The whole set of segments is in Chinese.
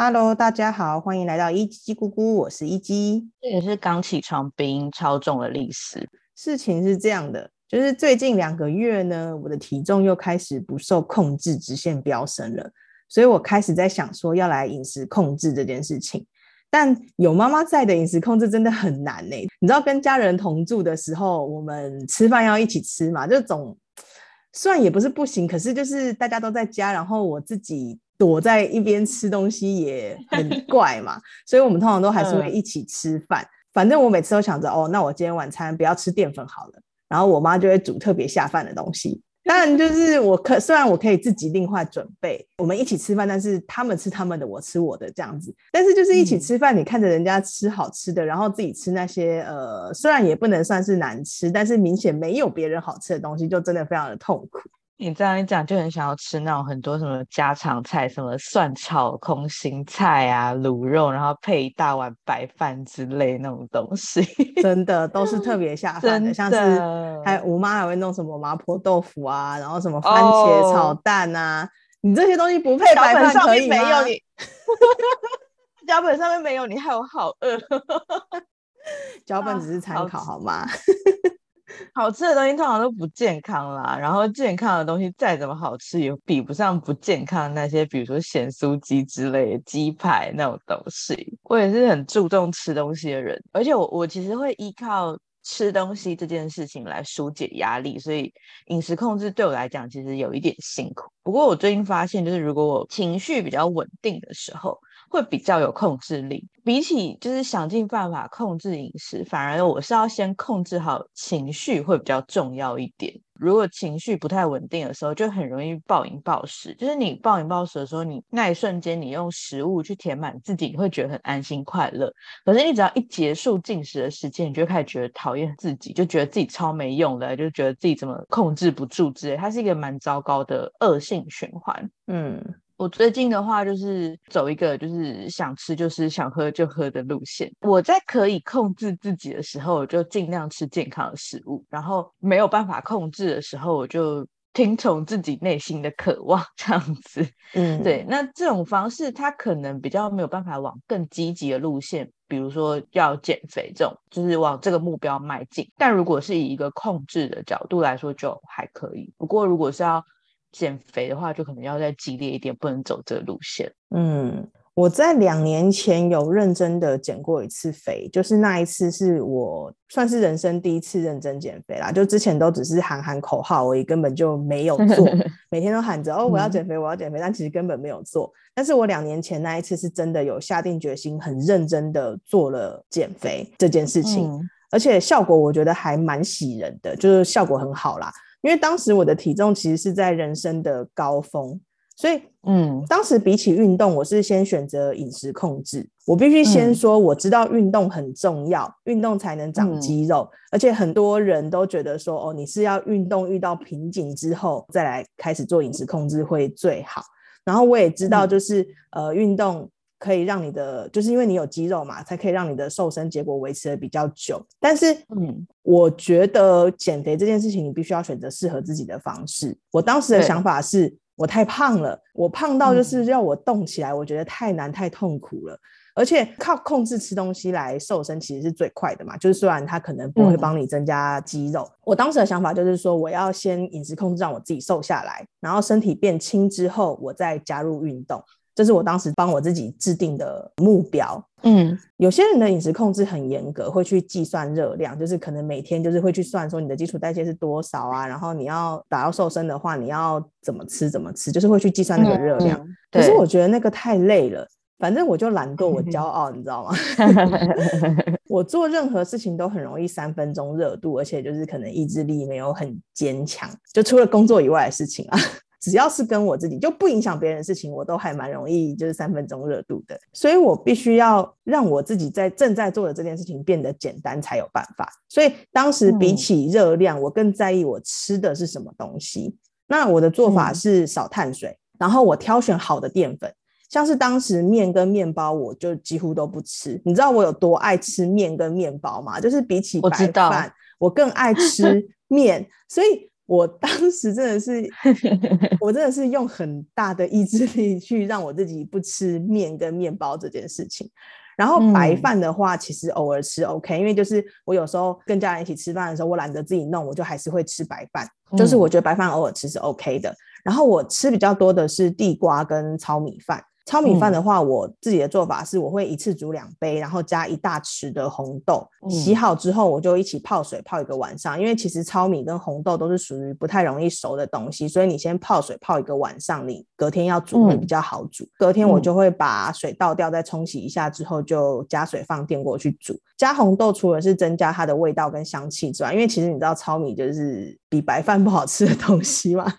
Hello，大家好，欢迎来到一鸡咕咕，我是一鸡。这也是刚起床鼻音超重的历史。事情是这样的，就是最近两个月呢，我的体重又开始不受控制，直线飙升了，所以我开始在想说要来饮食控制这件事情。但有妈妈在的饮食控制真的很难呢。你知道，跟家人同住的时候，我们吃饭要一起吃嘛，这种 虽然也不是不行，可是就是大家都在家，然后我自己躲在一边吃东西也很怪嘛，所以我们通常都还是会一起吃饭。反正我每次都想着，哦，那我今天晚餐不要吃淀粉好了，然后我妈就会煮特别下饭的东西。当然，就是我可虽然我可以自己另外准备，我们一起吃饭，但是他们吃他们的，我吃我的这样子。但是就是一起吃饭，你看着人家吃好吃的，然后自己吃那些呃，虽然也不能算是难吃，但是明显没有别人好吃的东西，就真的非常的痛苦。你这样一讲，就很想要吃那种很多什么家常菜，什么蒜炒空心菜啊、卤肉，然后配一大碗白饭之类那种东西，真的都是特别下饭的。像是还我妈还会弄什么麻婆豆腐啊，然后什么番茄炒蛋啊，你这些东西不配白饭可以吗？脚本上面没有你，害我好饿。脚本只是 参考好吗？好吃的东西通常都不健康啦，然后健康的东西再怎么好吃，也比不上不健康那些，比如说咸酥鸡之类的鸡排那种东西。我也是很注重吃东西的人，而且我我其实会依靠吃东西这件事情来疏解压力，所以饮食控制对我来讲其实有一点辛苦。不过我最近发现，就是如果我情绪比较稳定的时候。会比较有控制力，比起就是想尽办法控制饮食，反而我是要先控制好情绪会比较重要一点。如果情绪不太稳定的时候，就很容易暴饮暴食。就是你暴饮暴食的时候，你那一瞬间你用食物去填满自己，你会觉得很安心快乐。可是你只要一结束进食的时间，你就开始觉得讨厌自己，就觉得自己超没用的，就觉得自己怎么控制不住之类。它是一个蛮糟糕的恶性循环。嗯。我最近的话就是走一个就是想吃就是想喝就喝的路线。我在可以控制自己的时候，我就尽量吃健康的食物；然后没有办法控制的时候，我就听从自己内心的渴望，这样子。嗯，对。那这种方式，它可能比较没有办法往更积极的路线，比如说要减肥这种，就是往这个目标迈进。但如果是以一个控制的角度来说，就还可以。不过如果是要减肥的话，就可能要再激烈一点，不能走这个路线。嗯，我在两年前有认真的减过一次肥，就是那一次是我算是人生第一次认真减肥啦。就之前都只是喊喊口号，而已根本就没有做，每天都喊着哦我要减肥，我要减肥，但其实根本没有做。但是我两年前那一次是真的有下定决心，很认真的做了减肥这件事情，而且效果我觉得还蛮喜人的，就是效果很好啦。因为当时我的体重其实是在人生的高峰，所以嗯，当时比起运动，我是先选择饮食控制。我必须先说，我知道运动很重要，运动才能长肌肉，而且很多人都觉得说，哦，你是要运动遇到瓶颈之后再来开始做饮食控制会最好。然后我也知道，就是呃，运动。可以让你的，就是因为你有肌肉嘛，才可以让你的瘦身结果维持的比较久。但是，嗯，我觉得减肥这件事情，你必须要选择适合自己的方式。我当时的想法是，我太胖了，我胖到就是要我动起来，我觉得太难太痛苦了。而且靠控制吃东西来瘦身，其实是最快的嘛。就是虽然它可能不会帮你增加肌肉，我当时的想法就是说，我要先饮食控制，让我自己瘦下来，然后身体变轻之后，我再加入运动。这是我当时帮我自己制定的目标。嗯，有些人的饮食控制很严格，会去计算热量，就是可能每天就是会去算说你的基础代谢是多少啊，然后你要达到瘦身的话，你要怎么吃怎么吃，就是会去计算那个热量。可是我觉得那个太累了，反正我就懒惰，我 骄傲，你知道吗？我做任何事情都很容易三分钟热度，而且就是可能意志力没有很坚强，就除了工作以外的事情啊。只要是跟我自己就不影响别人的事情，我都还蛮容易就是三分钟热度的，所以我必须要让我自己在正在做的这件事情变得简单才有办法。所以当时比起热量，我更在意我吃的是什么东西。那我的做法是少碳水，然后我挑选好的淀粉，像是当时面跟面包，我就几乎都不吃。你知道我有多爱吃面跟面包吗？就是比起白饭，我更爱吃 面，所以。我当时真的是，我真的是用很大的意志力去让我自己不吃面跟面包这件事情。然后白饭的话，其实偶尔吃 OK，因为就是我有时候跟家人一起吃饭的时候，我懒得自己弄，我就还是会吃白饭。就是我觉得白饭偶尔吃是 OK 的。然后我吃比较多的是地瓜跟糙米饭。糙米饭的话，我自己的做法是，我会一次煮两杯，然后加一大匙的红豆，洗好之后我就一起泡水泡一个晚上。因为其实糙米跟红豆都是属于不太容易熟的东西，所以你先泡水泡一个晚上，你隔天要煮会比较好煮。隔天我就会把水倒掉，再冲洗一下之后，就加水放电锅去煮。加红豆除了是增加它的味道跟香气之外，因为其实你知道糙米就是比白饭不好吃的东西嘛，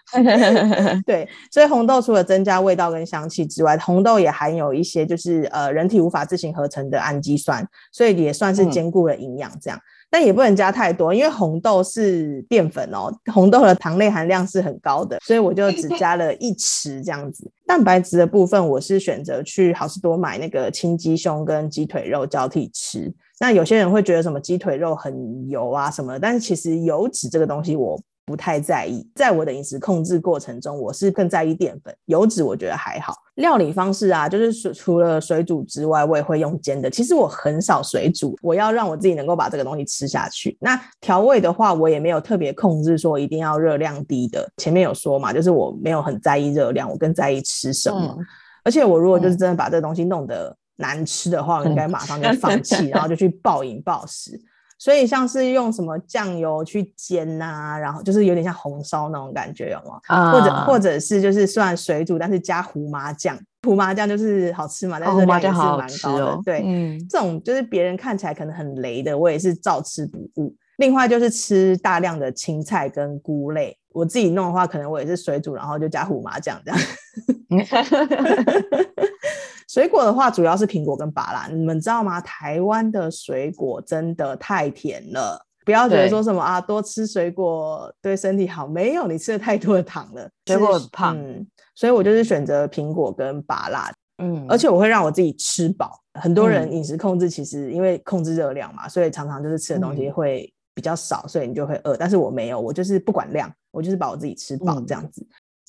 对，所以红豆除了增加味道跟香气之外，红豆也含有一些就是呃人体无法自行合成的氨基酸，所以也算是兼顾了营养这样。但也不能加太多，因为红豆是淀粉哦，红豆的糖类含量是很高的，所以我就只加了一匙这样子。蛋白质的部分，我是选择去好事多买那个青鸡胸跟鸡腿肉交替吃。那有些人会觉得什么鸡腿肉很油啊什么，但是其实油脂这个东西我。不太在意，在我的饮食控制过程中，我是更在意淀粉、油脂，我觉得还好。料理方式啊，就是除除了水煮之外，我也会用煎的。其实我很少水煮，我要让我自己能够把这个东西吃下去。那调味的话，我也没有特别控制说一定要热量低的。前面有说嘛，就是我没有很在意热量，我更在意吃什么。而且我如果就是真的把这个东西弄得难吃的话，我应该马上就放弃，然后就去暴饮暴食。所以像是用什么酱油去煎呐，然后就是有点像红烧那种感觉，有吗？啊，或者或者是就是算水煮，但是加胡麻酱，胡麻酱就是好吃嘛，但是热量也是蛮高的。对，嗯，这种就是别人看起来可能很雷的，我也是照吃不误。另外就是吃大量的青菜跟菇类，我自己弄的话，可能我也是水煮，然后就加胡麻酱这样。水果的话，主要是苹果跟芭拉。你们知道吗？台湾的水果真的太甜了，不要觉得说什么啊，多吃水果对身体好，没有，你吃了太多的糖了，水果很胖。所以我就是选择苹果跟芭拉，嗯，而且我会让我自己吃饱。很多人饮食控制其实因为控制热量嘛，所以常常就是吃的东西会比较少，所以你就会饿。但是我没有，我就是不管量，我就是把我自己吃饱这样子。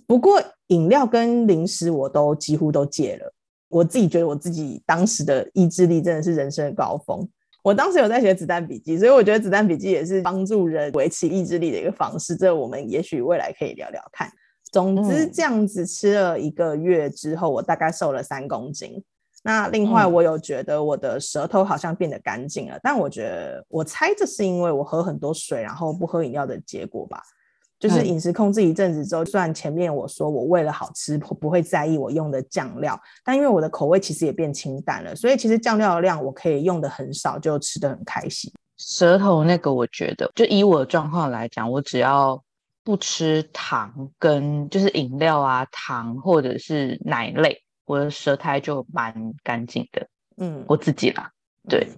不过饮料跟零食我都几乎都戒了。我自己觉得我自己当时的意志力真的是人生的高峰。我当时有在写子弹笔记，所以我觉得子弹笔记也是帮助人维持意志力的一个方式。这我们也许未来可以聊聊看。总之，这样子吃了一个月之后，我大概瘦了三公斤。那另外，我有觉得我的舌头好像变得干净了，但我觉得我猜这是因为我喝很多水，然后不喝饮料的结果吧。就是饮食控制一阵子之后，虽然前面我说我为了好吃不会在意我用的酱料，但因为我的口味其实也变清淡了，所以其实酱料的量我可以用的很少，就吃的很开心。舌头那个，我觉得就以我的状况来讲，我只要不吃糖跟就是饮料啊糖或者是奶类，我的舌苔就蛮干净的。嗯，我自己啦，对，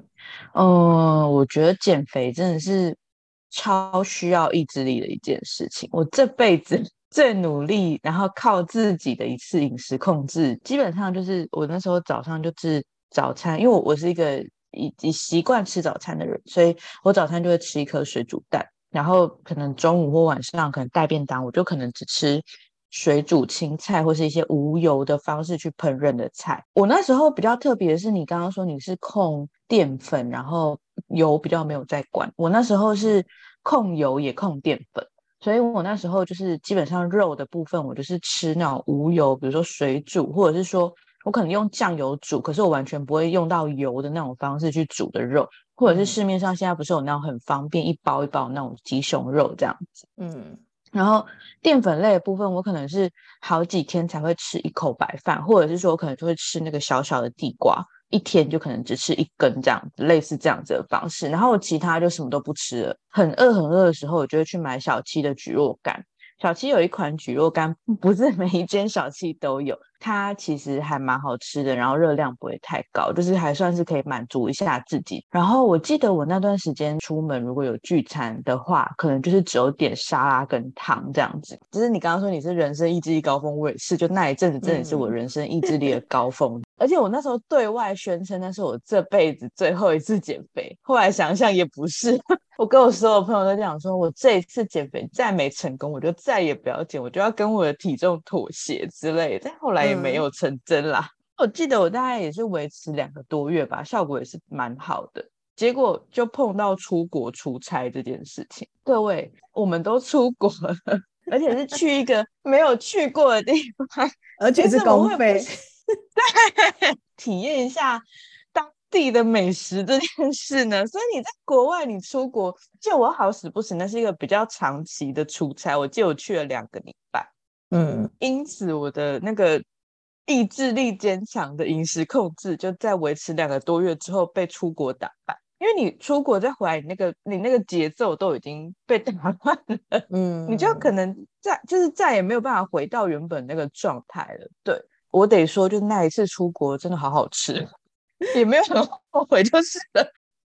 嗯，我觉得减肥真的是。超需要意志力的一件事情。我这辈子 最努力，然后靠自己的一次饮食控制，基本上就是我那时候早上就吃早餐，因为我我是一个以以习惯吃早餐的人，所以我早餐就会吃一颗水煮蛋，然后可能中午或晚上可能带便当，我就可能只吃水煮青菜或是一些无油的方式去烹饪的菜。我那时候比较特别的是，你刚刚说你是控淀粉，然后。油比较没有在管，我那时候是控油也控淀粉，所以我那时候就是基本上肉的部分，我就是吃那种无油，比如说水煮，或者是说我可能用酱油煮，可是我完全不会用到油的那种方式去煮的肉，或者是市面上现在不是有那种很方便一包一包那种鸡胸肉这样子，嗯，然后淀粉类的部分，我可能是好几天才会吃一口白饭，或者是说我可能就会吃那个小小的地瓜。一天就可能只吃一根这样子，类似这样子的方式，然后其他就什么都不吃了。很饿很饿的时候，我就会去买小七的蒟蒻干。小七有一款蒟蒻干，不是 每一间小七都有，它其实还蛮好吃的，然后热量不会太高，就是还算是可以满足一下自己。然后我记得我那段时间出门如果有聚餐的话，可能就是只有点沙拉跟汤这样子。只是你刚刚说你是人生意志力高峰，我也是，就那一阵子真的是我人生意志力的高峰。而且我那时候对外宣称那是我这辈子最后一次减肥，后来想想也不是。我跟我所有朋友都讲说，我这一次减肥再没成功，我就再也不要减，我就要跟我的体重妥协之类。但后来也没有成真啦。我记得我大概也是维持两个多月吧，效果也是蛮好的。结果就碰到出国出差这件事情。各位，我们都出国了，而且是去一个没有去过的地方，而且是公费。对，体验一下当地的美食这件事呢。所以你在国外，你出国，就我好死不死，那是一个比较长期的出差。我记得我去了两个礼拜，嗯，因此我的那个意志力坚强的饮食控制，就在维持两个多月之后被出国打败。因为你出国再回来，你那个你那个节奏都已经被打乱了，嗯，你就可能再就是再也没有办法回到原本那个状态了，对。我得说，就那一次出国真的好好吃，也没有很后悔，就是了。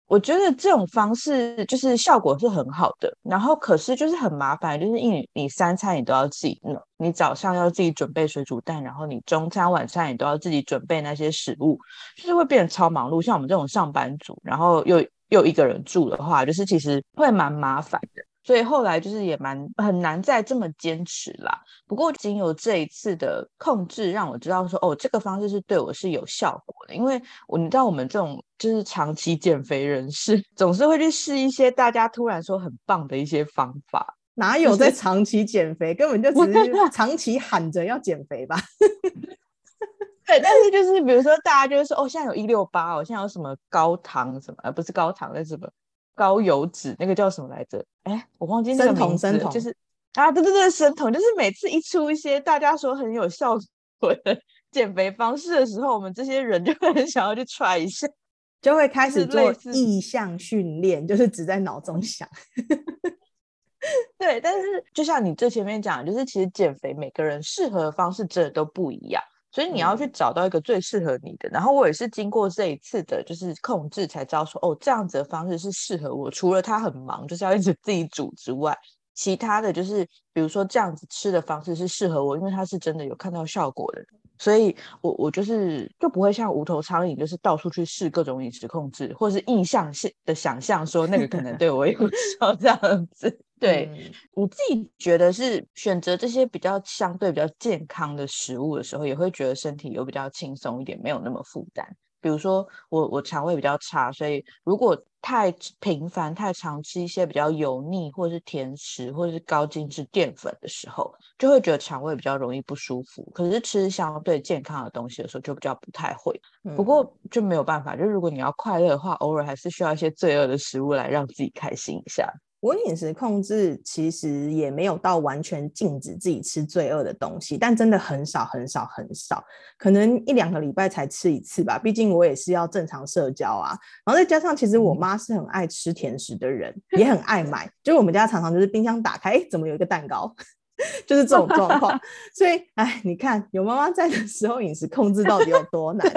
我觉得这种方式就是效果是很好的，然后可是就是很麻烦，就是因为你三餐你都要自己弄，你早上要自己准备水煮蛋，然后你中餐晚餐你都要自己准备那些食物，就是会变得超忙碌。像我们这种上班族，然后又又一个人住的话，就是其实会蛮麻烦的。所以后来就是也蛮很难再这么坚持啦。不过仅有这一次的控制，让我知道说，哦，这个方式是对我是有效果的。因为我你知道，我们这种就是长期减肥人士，总是会去试一些大家突然说很棒的一些方法。哪有在长期减肥？根本就只是 长期喊着要减肥吧。对，但是就是比如说，大家就是说，哦，现在有一六八哦，现在有什么高糖什么，而不是高糖，那什么。高油脂那个叫什么来着？哎，我忘记那个名字，就是啊，对对对，生酮，就是每次一出一些大家说很有效果的 减肥方式的时候，我们这些人就会很想要去 try 一下，就会开始做意向训练，就是只在脑中想。对，但是就像你最前面讲，就是其实减肥每个人适合的方式真的都不一样。所以你要去找到一个最适合你的，然后我也是经过这一次的，就是控制才知道说，哦，这样子的方式是适合我。除了他很忙，就是要一直自己煮之外，其他的就是比如说这样子吃的方式是适合我，因为他是真的有看到效果的。所以我我就是就不会像无头苍蝇，就是到处去试各种饮食控制，或是印象性的想象说那个可能对我有 效这样子。对你自己觉得是选择这些比较相对比较健康的食物的时候，也会觉得身体有比较轻松一点，没有那么负担。比如说我我肠胃比较差，所以如果太频繁、太常吃一些比较油腻或者是甜食或者是高精致淀粉的时候，就会觉得肠胃比较容易不舒服。可是吃相对健康的东西的时候，就比较不太会。不过就没有办法，就如果你要快乐的话，偶尔还是需要一些罪恶的食物来让自己开心一下。我饮食控制其实也没有到完全禁止自己吃罪恶的东西，但真的很少很少很少，可能一两个礼拜才吃一次吧。毕竟我也是要正常社交啊，然后再加上其实我妈是很爱吃甜食的人，也很爱买，就是我们家常常就是冰箱打开，哎，怎么有一个蛋糕，就是这种状况。所以，哎，你看有妈妈在的时候，饮食控制到底有多难？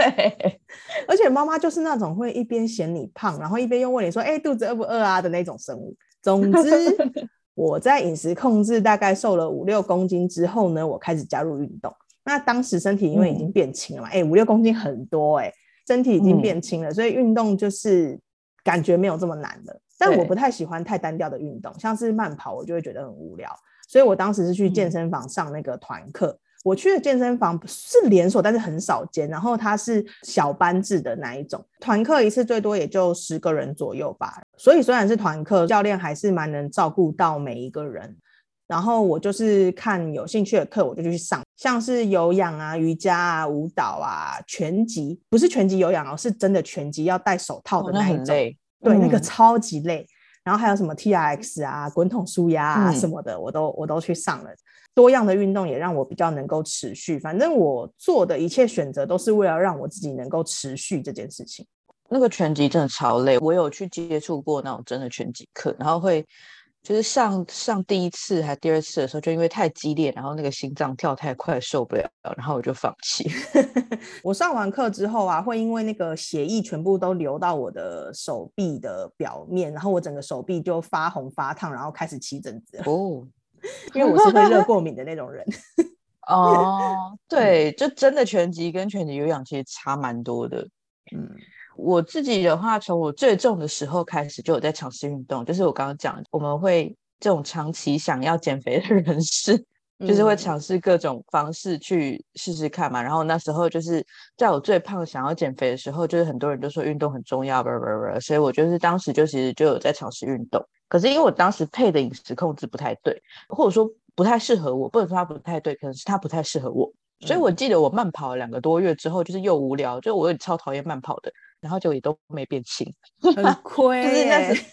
而且妈妈就是那种会一边嫌你胖，然后一边又问你说，哎，肚子饿不饿啊的那种生物。总之，我在饮食控制大概瘦了五六公斤之后呢，我开始加入运动。那当时身体因为已经变轻了嘛，哎，五六公斤很多哎，身体已经变轻了，所以运动就是感觉没有这么难了。但我不太喜欢太单调的运动，像是慢跑，我就会觉得很无聊。所以我当时是去健身房上那个团课。我去的健身房是连锁，但是很少见。然后它是小班制的那一种，团课一次最多也就十个人左右吧。所以虽然是团课，教练还是蛮能照顾到每一个人。然后我就是看有兴趣的课，我就去上，像是有氧啊、瑜伽啊、舞蹈啊、拳击，不是拳击有氧哦，是真的拳击要戴手套的那一种。对，那个超级累。然后还有什么 T R X 啊、滚筒舒压啊什么的，我都我都去上了。多样的运动也让我比较能够持续。反正我做的一切选择都是为了让我自己能够持续这件事情。那个拳击真的超累，我有去接触过那种真的拳击课，然后会就是上上第一次还第二次的时候，就因为太激烈，然后那个心脏跳太快受不了，然后我就放弃。我上完课之后啊，会因为那个血液全部都流到我的手臂的表面，然后我整个手臂就发红发烫，然后开始起疹子。哦。因为我是会热过敏的那种人 哦，对，就真的拳击跟拳击有氧其实差蛮多的。嗯，我自己的话，从我最重的时候开始就有在尝试运动，就是我刚刚讲，我们会这种长期想要减肥的人士。就是会尝试各种方式去试试看嘛，然后那时候就是在我最胖想要减肥的时候，就是很多人都说运动很重要，不不不，所以我就是当时就其实就有在尝试运动，可是因为我当时配的饮食控制不太对，或者说不太适合我，不能说它不太对，可能是它不太适合我，所以我记得我慢跑了两个多月之后，就是又无聊，就我也超讨厌慢跑的，然后就也都没变轻，很 亏，就是那时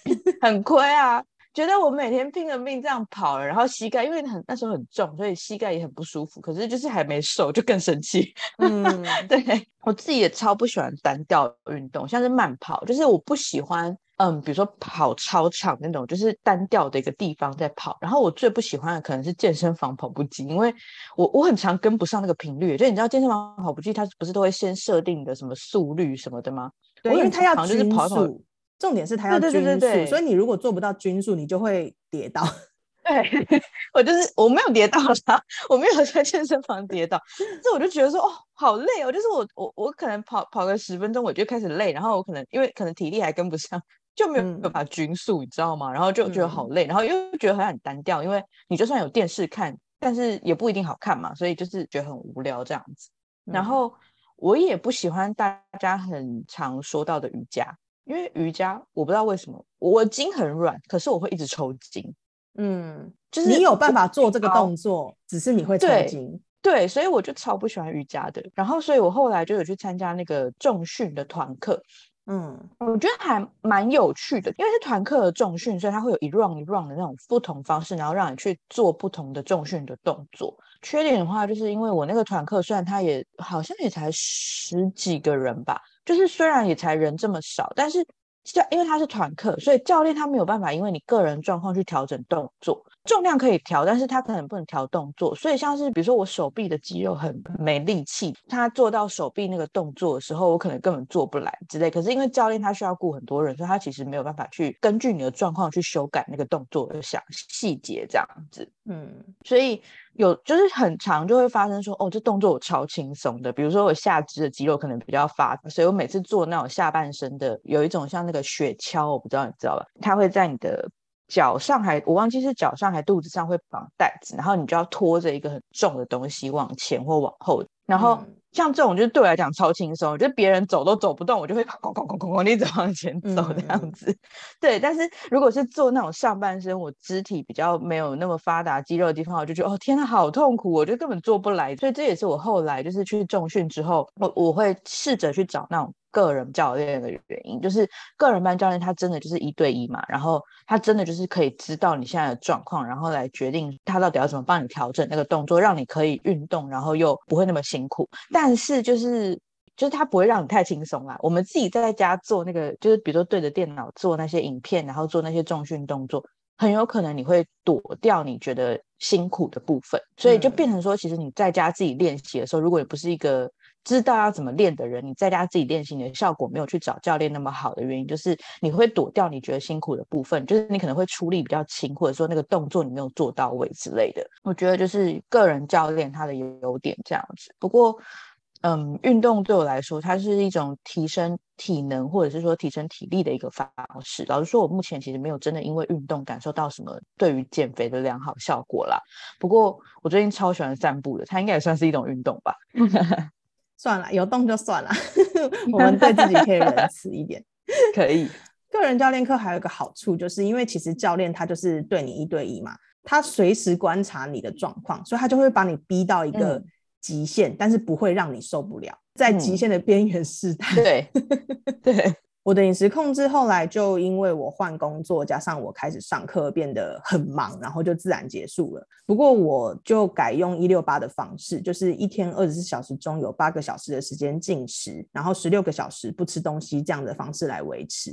很亏啊。觉得我每天拼了命这样跑了，然后膝盖因为很那时候很重，所以膝盖也很不舒服。可是就是还没瘦，就更生气。嗯，对我自己也超不喜欢单调运动，像是慢跑，就是我不喜欢，嗯，比如说跑操场那种，就是单调的一个地方在跑。然后我最不喜欢的可能是健身房跑步机，因为我我很常跟不上那个频率。就你知道健身房跑步机它不是都会先设定的什么速率什么的吗？对，因为它要就是跑速。重点是它要均速，所以你如果做不到均速，你就会跌倒。对 我就是我没有跌倒啦，我没有在健身房跌倒，这我就觉得说哦好累哦，就是我我我可能跑跑个十分钟我就开始累，然后我可能因为可能体力还跟不上，就没有办法均速，你知道吗？然后就觉得好累，然后又觉得很单调，因为你就算有电视看，但是也不一定好看嘛，所以就是觉得很无聊这样子。然后我也不喜欢大家很常说到的瑜伽。因为瑜伽，我不知道为什么我筋很软，可是我会一直抽筋。嗯，就是你有办法做这个动作，只是你会抽筋。对，所以我就超不喜欢瑜伽的。然后，所以我后来就有去参加那个重训的团课。嗯，我觉得还蛮有趣的，因为是团课的重训，所以它会有一 round 一 round 的那种不同方式，然后让你去做不同的重训的动作。缺点的话，就是因为我那个团课，虽然它也好像也才十几个人吧。就是虽然也才人这么少，但是教因为他是团课，所以教练他没有办法因为你个人状况去调整动作，重量可以调，但是他可能不能调动作。所以像是比如说我手臂的肌肉很没力气，他做到手臂那个动作的时候，我可能根本做不来之类。可是因为教练他需要顾很多人，所以他其实没有办法去根据你的状况去修改那个动作的想细节这样子。嗯，所以。有就是很长就会发生说哦，这动作我超轻松的。比如说我下肢的肌肉可能比较发达，所以我每次做那种下半身的，有一种像那个雪橇，我不知道你知道吧？它会在你的脚上还我忘记是脚上还肚子上会绑带子，然后你就要拖着一个很重的东西往前或往后，然后。像这种就是对我来讲超轻松，就是别人走都走不动，我就会哐哐哐哐哐一直往前走这样子。对，但是如果是做那种上半身，我肢体比较没有那么发达肌肉的地方，我就觉得哦天呐，好痛苦，我就根本做不来。所以这也是我后来就是去重训之后，我我会试着去找那种。个人教练的原因，就是个人班教练他真的就是一对一嘛，然后他真的就是可以知道你现在的状况，然后来决定他到底要怎么帮你调整那个动作，让你可以运动，然后又不会那么辛苦。但是就是就是他不会让你太轻松啦。我们自己在家做那个，就是比如说对着电脑做那些影片，然后做那些重训动作，很有可能你会躲掉你觉得辛苦的部分，所以就变成说，其实你在家自己练习的时候，如果你不是一个知道要怎么练的人，你在家自己练习，你的效果没有去找教练那么好的原因，就是你会躲掉你觉得辛苦的部分，就是你可能会出力比较轻，或者说那个动作你没有做到位之类的。我觉得就是个人教练他的优点这样子。不过，嗯，运动对我来说，它是一种提升体能或者是说提升体力的一个方式。老实说，我目前其实没有真的因为运动感受到什么对于减肥的良好效果啦。不过，我最近超喜欢散步的，它应该也算是一种运动吧。算了，有动就算了。我们对自己可以仁慈一点。可以。个人教练课还有一个好处，就是因为其实教练他就是对你一对一嘛，他随时观察你的状况，所以他就会把你逼到一个极限，但是不会让你受不了，在极限的边缘试探。对，对。我的饮食控制后来就因为我换工作，加上我开始上课变得很忙，然后就自然结束了。不过我就改用一六八的方式，就是一天二十四小时中有八个小时的时间进食，然后十六个小时不吃东西这样的方式来维持。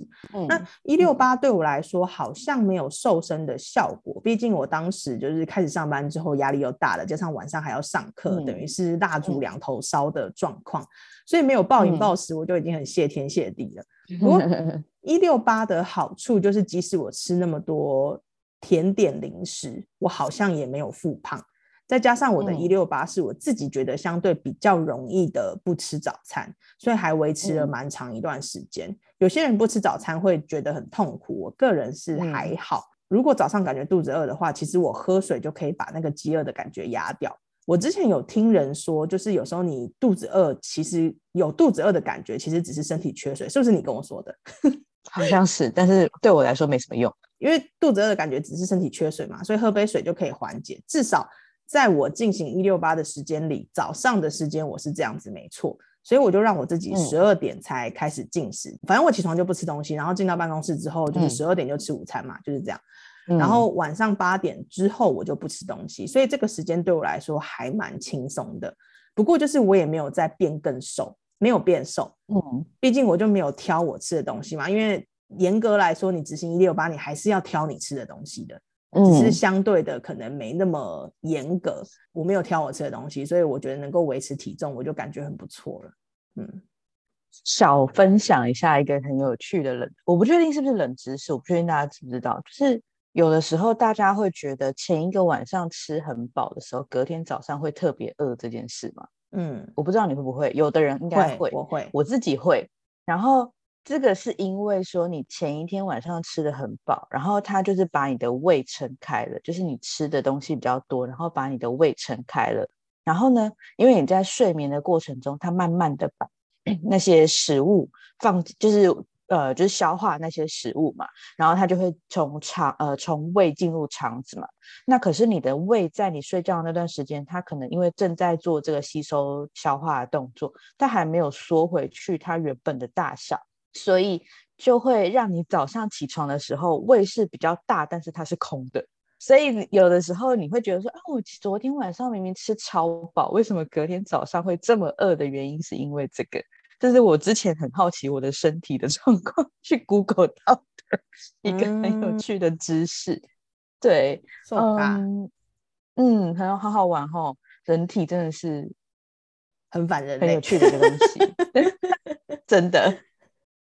那一六八对我来说好像没有瘦身的效果，毕竟我当时就是开始上班之后压力又大了，加上晚上还要上课，等于是蜡烛两头烧的状况。所以没有暴饮暴食，我就已经很谢天谢地了。不过 一六八的好处就是，即使我吃那么多甜点零食，我好像也没有复胖。再加上我的一六八是我自己觉得相对比较容易的不吃早餐，所以还维持了蛮长一段时间。有些人不吃早餐会觉得很痛苦，我个人是还好。如果早上感觉肚子饿的话，其实我喝水就可以把那个饥饿的感觉压掉。我之前有听人说，就是有时候你肚子饿，其实有肚子饿的感觉，其实只是身体缺水，是不是你跟我说的？好像是，但是对我来说没什么用，因为肚子饿的感觉只是身体缺水嘛，所以喝杯水就可以缓解，至少。在我进行一六八的时间里，早上的时间我是这样子，没错，所以我就让我自己十二点才开始进食。反正我起床就不吃东西，然后进到办公室之后就是十二点就吃午餐嘛，就是这样。然后晚上八点之后我就不吃东西，所以这个时间对我来说还蛮轻松的。不过就是我也没有再变更瘦，没有变瘦。嗯，毕竟我就没有挑我吃的东西嘛，因为严格来说，你执行一六八，你还是要挑你吃的东西的。只是相对的可能没那么严格，我没有挑我吃的东西，所以我觉得能够维持体重，我就感觉很不错了。嗯，小分享一下一个很有趣的冷，我不确定是不是冷知识，我不确定大家知不知道，就是有的时候大家会觉得前一个晚上吃很饱的时候，隔天早上会特别饿这件事吗？嗯，我不知道你会不会，有的人应该会，我会，我自己会，然后。这个是因为说你前一天晚上吃的很饱，然后它就是把你的胃撑开了，就是你吃的东西比较多，然后把你的胃撑开了。然后呢，因为你在睡眠的过程中，它慢慢的把 那些食物放，就是呃，就是消化那些食物嘛，然后它就会从肠呃从胃进入肠子嘛。那可是你的胃在你睡觉的那段时间，它可能因为正在做这个吸收消化的动作，它还没有缩回去它原本的大小。所以就会让你早上起床的时候胃是比较大，但是它是空的。所以有的时候你会觉得说，啊，我昨天晚上明明吃超饱，为什么隔天早上会这么饿的原因是因为这个。这是我之前很好奇我的身体的状况，去 Google 到的一个很有趣的知识。对，嗯嗯，很好好玩哦，人体真的是很反人，很有趣的一个东西，真的。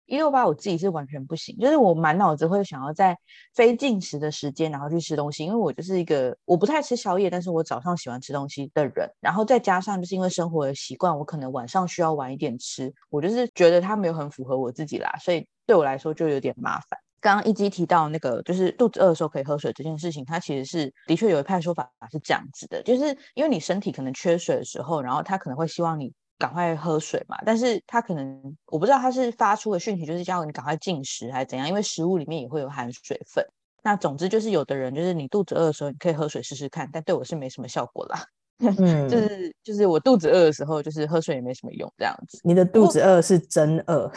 一六八我自己是完全不行，就是我满脑子会想要在非进食的时间，然后去吃东西，因为我就是一个我不太吃宵夜，但是我早上喜欢吃东西的人，然后再加上就是因为生活的习惯，我可能晚上需要晚一点吃，我就是觉得它没有很符合我自己啦，所以对我来说就有点麻烦。刚刚一基提到那个就是肚子饿的时候可以喝水这件事情，它其实是的确有一派说法是这样子的，就是因为你身体可能缺水的时候，然后它可能会希望你。赶快喝水嘛，但是他可能我不知道他是发出的讯息，就是叫你赶快进食还是怎样，因为食物里面也会有含水分。那总之就是有的人就是你肚子饿的时候，你可以喝水试试看，但对我是没什么效果啦。嗯，就是就是我肚子饿的时候，就是喝水也没什么用这样子。你的肚子饿是真饿，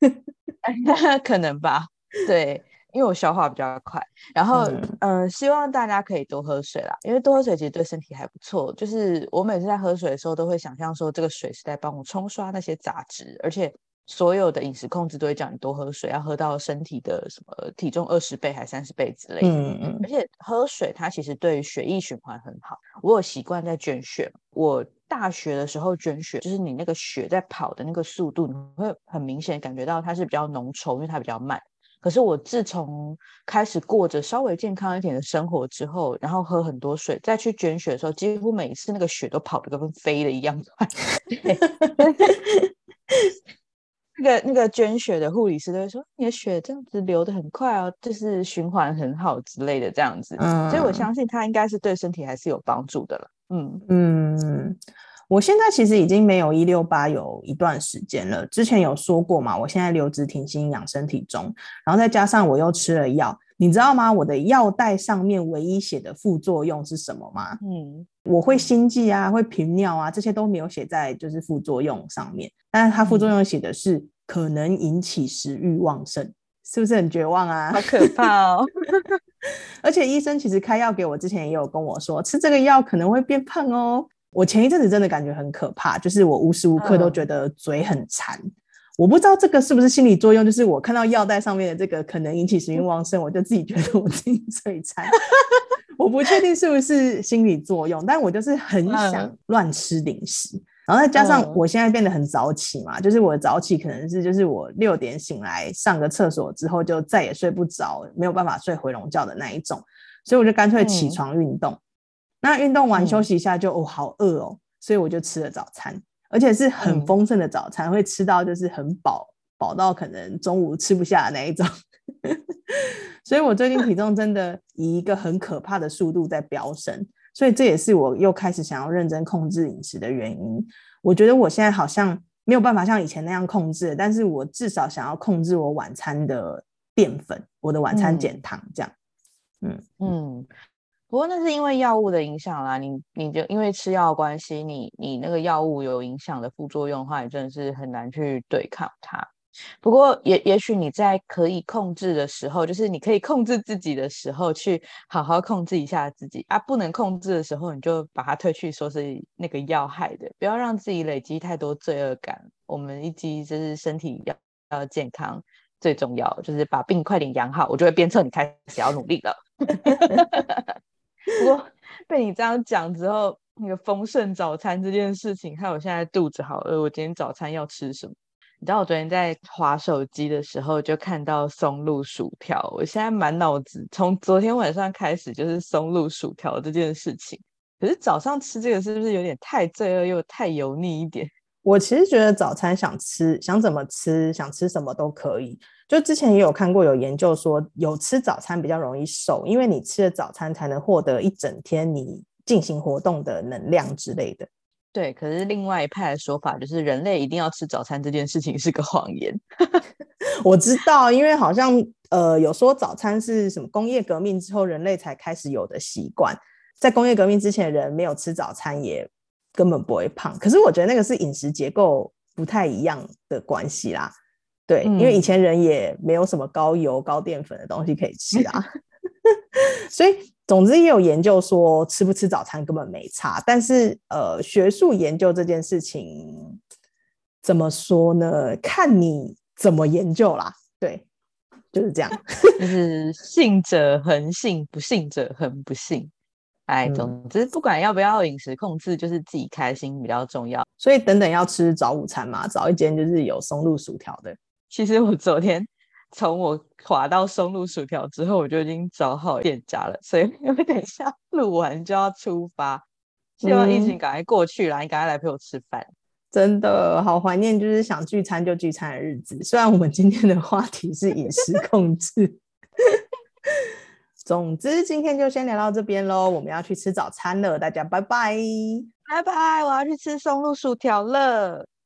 可能吧？对。因为我消化比较快，然后嗯，希望大家可以多喝水啦，因为多喝水其实对身体还不错。就是我每次在喝水的时候，都会想象说这个水是在帮我冲刷那些杂质，而且所有的饮食控制都会叫你多喝水，要喝到身体的什么体重二十倍还三十倍之类的。嗯嗯。而且喝水它其实对血液循环很好。我有习惯在捐血，我大学的时候捐血，就是你那个血在跑的那个速度，你会很明显感觉到它是比较浓稠，因为它比较慢。可是我自从开始过着稍微健康一点的生活之后，然后喝很多水，再去捐血的时候，几乎每一次那个血都跑得跟飞的一样快。那个那个捐血的护理师都会说：“你的血这样子流的很快哦，就是循环很好之类的这样子。”所以我相信它应该是对身体还是有帮助的了。嗯嗯。我现在其实已经没有一六八有一段时间了。之前有说过嘛，我现在留职停薪养身体中，然后再加上我又吃了药，你知道吗？我的药袋上面唯一写的副作用是什么吗？嗯，我会心悸啊，会频尿啊，这些都没有写在就是副作用上面。但是它副作用写的是可能引起食欲旺盛，是不是很绝望啊？好可怕哦！而且医生其实开药给我之前也有跟我说，吃这个药可能会变胖哦。我前一阵子真的感觉很可怕，就是我无时无刻都觉得嘴很馋。我不知道这个是不是心理作用，就是我看到药袋上面的这个可能引起食欲旺盛，我就自己觉得我自己嘴馋。我不确定是不是心理作用，但我就是很想乱吃零食。然后再加上我现在变得很早起嘛，就是我早起可能是就是我六点醒来上个厕所之后就再也睡不着，没有办法睡回笼觉的那一种，所以我就干脆起床运动。那运动完休息一下就哦好饿哦，所以我就吃了早餐，而且是很丰盛的早餐，会吃到就是很饱，饱到可能中午吃不下的那一种。所以我最近体重真的以一个很可怕的速度在飙升，所以这也是我又开始想要认真控制饮食的原因。我觉得我现在好像没有办法像以前那样控制，但是我至少想要控制我晚餐的淀粉，我的晚餐减糖这样。嗯嗯，不过那是因为药物的影响啦，你你就因为吃药关系，你你那个药物有影响的副作用的话，你真的是很难去对抗它。不过也也许你在可以控制的时候，就是你可以控制自己的时候，去好好控制一下自己啊。不能控制的时候，你就把它推去说是那个要害的，不要让自己累积太多罪恶感。我们一积就是身体要要健康最重要，就是把病快点养好，我就会鞭策你开始要努力了。不过被你这样讲之后，那个丰盛早餐这件事情，害我现在肚子好饿。我今天早餐要吃什么？你知道我昨天在划手机的时候，就看到松露薯条。我现在满脑子从昨天晚上开始就是松露薯条这件事情。可是早上吃这个是不是有点太罪恶又太油腻一点？我其实觉得早餐想吃想怎么吃想吃什么都可以。就之前也有看过有研究说，有吃早餐比较容易瘦，因为你吃了早餐才能获得一整天你进行活动的能量之类的。对，可是另外一派的说法就是人类一定要吃早餐这件事情是个谎言。我知道，因为好像呃有说早餐是什么工业革命之后人类才开始有的习惯，在工业革命之前人没有吃早餐也根本不会胖。可是我觉得那个是饮食结构不太一样的关系啦。对，因为以前人也没有什么高油高淀粉的东西可以吃啊，所以。总之也有研究说吃不吃早餐根本没差，但是呃，学术研究这件事情怎么说呢？看你怎么研究啦。对，就是这样，就是信者恒信，不信者恒不信。哎，总之不管要不要饮食控制，就是自己开心比较重要。所以等等要吃早午餐嘛，找一间就是有松露薯条的。其实我昨天。从我滑到松露薯条之后，我就已经找好店家了，所以因为等一下录完就要出发，希望疫情赶快过去啦，你赶快来陪我吃饭，真的好怀念，就是想聚餐就聚餐的日子。虽然我们今天的话题是饮食控制，总之今天就先聊到这边喽，我们要去吃早餐了，大家拜拜，拜拜，我要去吃松露薯条了。